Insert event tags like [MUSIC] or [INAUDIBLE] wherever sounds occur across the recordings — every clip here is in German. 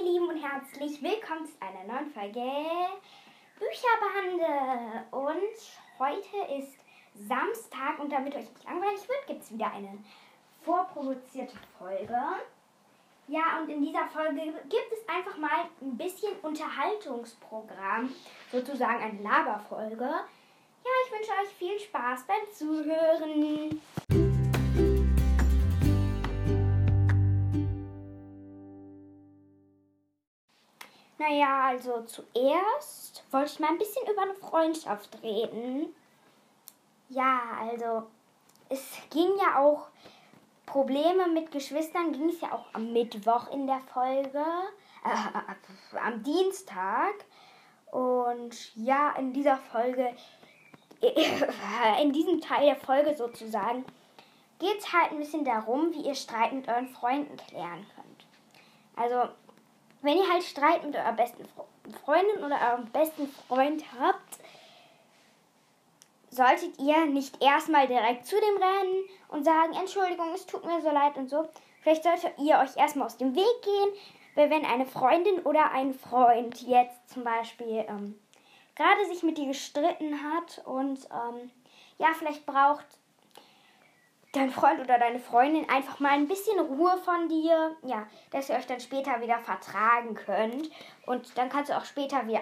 ihr Lieben und herzlich willkommen zu einer neuen Folge Bücherbande. Und heute ist Samstag und damit euch nicht langweilig wird, gibt es wieder eine vorproduzierte Folge. Ja, und in dieser Folge gibt es einfach mal ein bisschen Unterhaltungsprogramm, sozusagen eine Laberfolge. Ja, ich wünsche euch viel Spaß beim Zuhören. Naja, also zuerst wollte ich mal ein bisschen über eine Freundschaft reden. Ja, also es ging ja auch Probleme mit Geschwistern, ging es ja auch am Mittwoch in der Folge, äh, [LAUGHS] am Dienstag. Und ja, in dieser Folge, [LAUGHS] in diesem Teil der Folge sozusagen, geht es halt ein bisschen darum, wie ihr Streit mit euren Freunden klären könnt. Also wenn ihr halt Streit mit eurer besten Freundin oder eurem besten Freund habt, solltet ihr nicht erstmal direkt zu dem rennen und sagen, Entschuldigung, es tut mir so leid und so. Vielleicht solltet ihr euch erstmal aus dem Weg gehen, weil wenn eine Freundin oder ein Freund jetzt zum Beispiel ähm, gerade sich mit dir gestritten hat und ähm, ja, vielleicht braucht dein Freund oder deine Freundin einfach mal ein bisschen Ruhe von dir, ja, dass ihr euch dann später wieder vertragen könnt und dann kannst du auch später wieder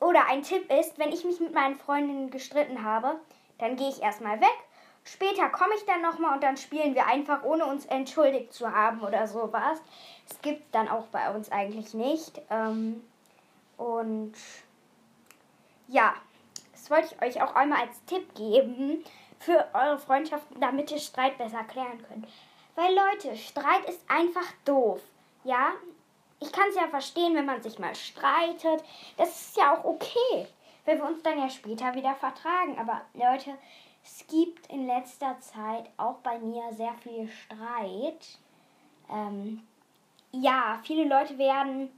oder ein Tipp ist, wenn ich mich mit meinen Freundinnen gestritten habe, dann gehe ich erstmal weg. Später komme ich dann nochmal und dann spielen wir einfach, ohne uns entschuldigt zu haben oder sowas. Es gibt dann auch bei uns eigentlich nicht. Ähm, und ja, das wollte ich euch auch einmal als Tipp geben für eure Freundschaften, damit ihr Streit besser klären könnt. Weil Leute, Streit ist einfach doof. Ja, ich kann es ja verstehen, wenn man sich mal streitet. Das ist ja auch okay, wenn wir uns dann ja später wieder vertragen. Aber Leute, es gibt in letzter Zeit auch bei mir sehr viel Streit. Ähm, ja, viele Leute werden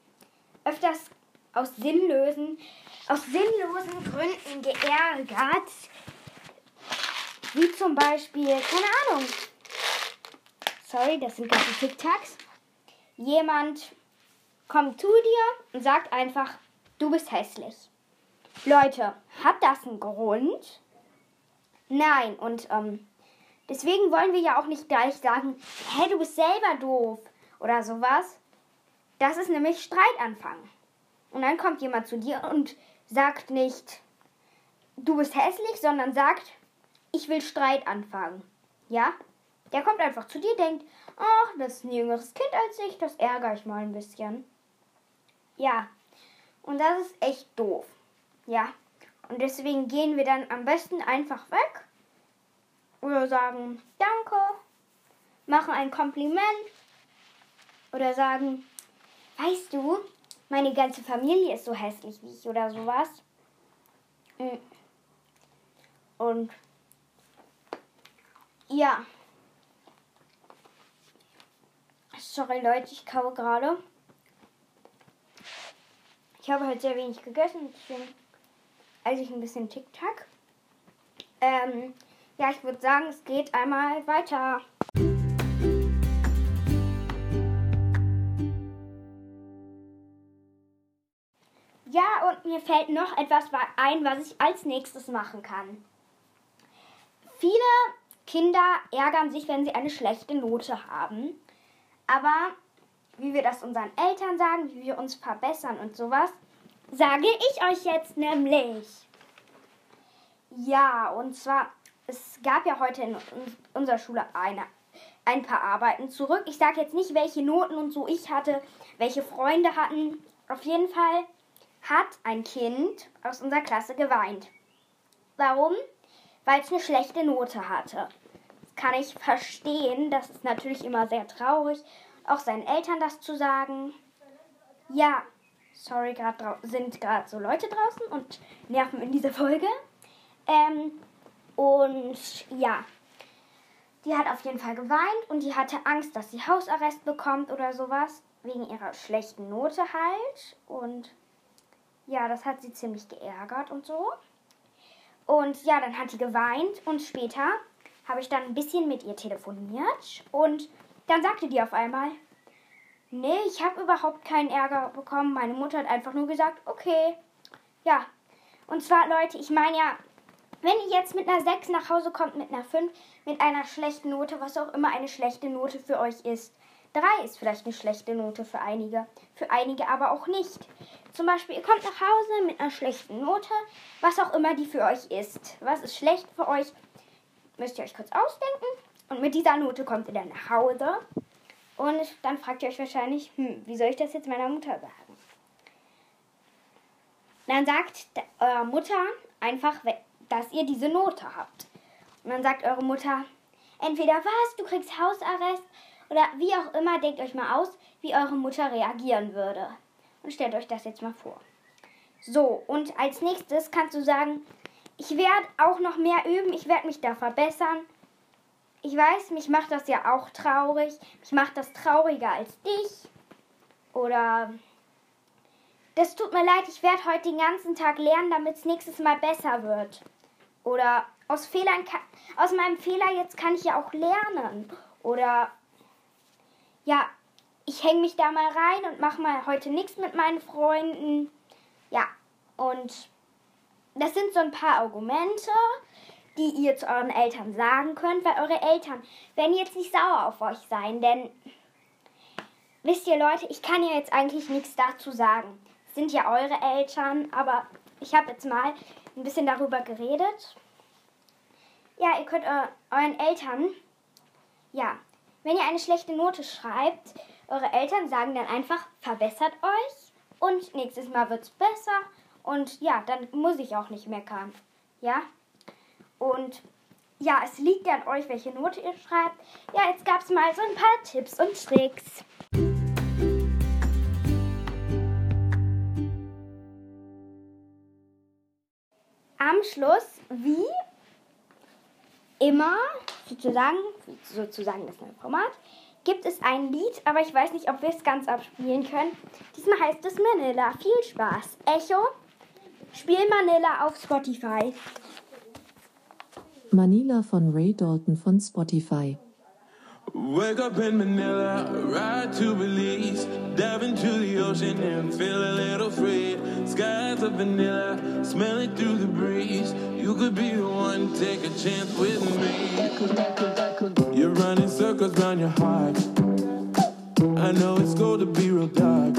öfters aus sinnlosen, aus sinnlosen Gründen geärgert. Wie zum Beispiel, keine Ahnung. Sorry, das sind ganze TikToks. Jemand kommt zu dir und sagt einfach, du bist hässlich. Leute, hat das einen Grund? Nein, und ähm, deswegen wollen wir ja auch nicht gleich sagen, hä, du bist selber doof oder sowas. Das ist nämlich Streitanfang. Und dann kommt jemand zu dir und sagt nicht, du bist hässlich, sondern sagt, ich will Streit anfangen. Ja? Der kommt einfach zu dir, denkt, ach, das ist ein jüngeres Kind als ich, das ärgere ich mal ein bisschen. Ja, und das ist echt doof. Ja, und deswegen gehen wir dann am besten einfach weg oder sagen Danke, machen ein Kompliment oder sagen, weißt du, meine ganze Familie ist so hässlich wie ich oder sowas. Mm. Und ja. Sorry Leute, ich kaue gerade. Ich habe halt sehr wenig gegessen, deswegen esse ich ein bisschen Tic-Tac. Ähm, ja, ich würde sagen, es geht einmal weiter. Ja, und mir fällt noch etwas ein, was ich als nächstes machen kann. Viele Kinder ärgern sich, wenn sie eine schlechte Note haben. Aber wie wir das unseren Eltern sagen, wie wir uns verbessern und sowas, sage ich euch jetzt nämlich. Ja, und zwar, es gab ja heute in unserer Schule eine, ein paar Arbeiten zurück. Ich sage jetzt nicht, welche Noten und so ich hatte, welche Freunde hatten. Auf jeden Fall hat ein Kind aus unserer Klasse geweint. Warum? Weil es eine schlechte Note hatte. Kann ich verstehen. Das ist natürlich immer sehr traurig auch seinen Eltern das zu sagen. Ja, sorry, gerade sind gerade so Leute draußen und nerven in dieser Folge. Ähm, und ja, die hat auf jeden Fall geweint und die hatte Angst, dass sie Hausarrest bekommt oder sowas, wegen ihrer schlechten Note halt. Und ja, das hat sie ziemlich geärgert und so. Und ja, dann hat sie geweint und später habe ich dann ein bisschen mit ihr telefoniert und dann sagte die auf einmal, Nee, ich habe überhaupt keinen Ärger bekommen. Meine Mutter hat einfach nur gesagt, okay. Ja. Und zwar, Leute, ich meine ja, wenn ihr jetzt mit einer 6 nach Hause kommt, mit einer 5, mit einer schlechten Note, was auch immer eine schlechte Note für euch ist. 3 ist vielleicht eine schlechte Note für einige, für einige aber auch nicht. Zum Beispiel, ihr kommt nach Hause mit einer schlechten Note, was auch immer die für euch ist. Was ist schlecht für euch, müsst ihr euch kurz ausdenken. Und mit dieser Note kommt ihr dann nach Hause. Und dann fragt ihr euch wahrscheinlich, hm, wie soll ich das jetzt meiner Mutter sagen? Dann sagt eure Mutter einfach, dass ihr diese Note habt. Und dann sagt eure Mutter, entweder was, du kriegst Hausarrest oder wie auch immer, denkt euch mal aus, wie eure Mutter reagieren würde. Und stellt euch das jetzt mal vor. So, und als nächstes kannst du sagen, ich werde auch noch mehr üben, ich werde mich da verbessern. Ich weiß, mich macht das ja auch traurig. Mich macht das trauriger als dich. Oder das tut mir leid, ich werde heute den ganzen Tag lernen, damit es nächstes Mal besser wird. Oder aus Fehlern aus meinem Fehler jetzt kann ich ja auch lernen. Oder ja, ich hänge mich da mal rein und mache mal heute nichts mit meinen Freunden. Ja, und das sind so ein paar Argumente, die ihr zu euren Eltern sagen könnt, weil eure Eltern werden jetzt nicht sauer auf euch sein, denn wisst ihr Leute, ich kann ja jetzt eigentlich nichts dazu sagen. Es sind ja eure Eltern, aber ich habe jetzt mal ein bisschen darüber geredet. Ja, ihr könnt euren Eltern, ja, wenn ihr eine schlechte Note schreibt, eure Eltern sagen dann einfach, verbessert euch und nächstes Mal wird es besser und ja, dann muss ich auch nicht meckern. Ja? Und ja, es liegt an euch, welche Note ihr schreibt. Ja, jetzt gab es mal so ein paar Tipps und Tricks. Am Schluss, wie immer, sozusagen, sozusagen das neue Format, gibt es ein Lied, aber ich weiß nicht, ob wir es ganz abspielen können. Diesmal heißt es Manila. Viel Spaß. Echo, spiel Manila auf Spotify. Manila von Ray Dalton von Spotify. Wake up in Manila, ride to Belize, dive into the ocean and feel a little free. Skies of vanilla, smell it through the breeze. You could be the one, take a chance with me. You're running circles around your heart. I know it's going to be real dark.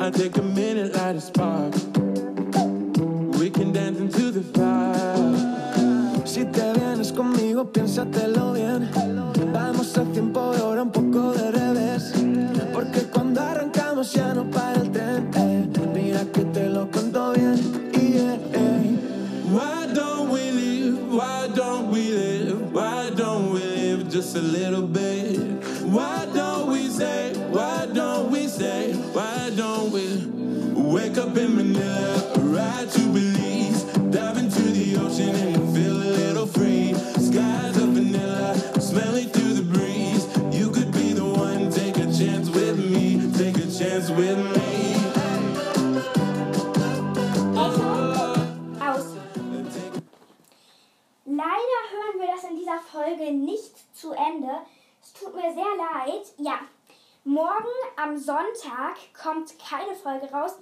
I take a minute, light a spark. We can dance into the fire. Si te vienes conmigo, piénsatelo bien. A little bit? Why don't we say? Why don't we say? Why don't we wake up in Manila, Folge nicht zu Ende. Es tut mir sehr leid. Ja, morgen am Sonntag kommt keine Folge raus,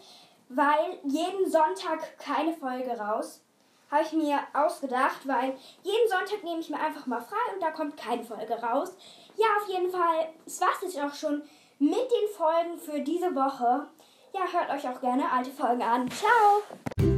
weil jeden Sonntag keine Folge raus. Habe ich mir ausgedacht, weil jeden Sonntag nehme ich mir einfach mal frei und da kommt keine Folge raus. Ja, auf jeden Fall, es war es auch schon mit den Folgen für diese Woche. Ja, hört euch auch gerne alte Folgen an. Ciao!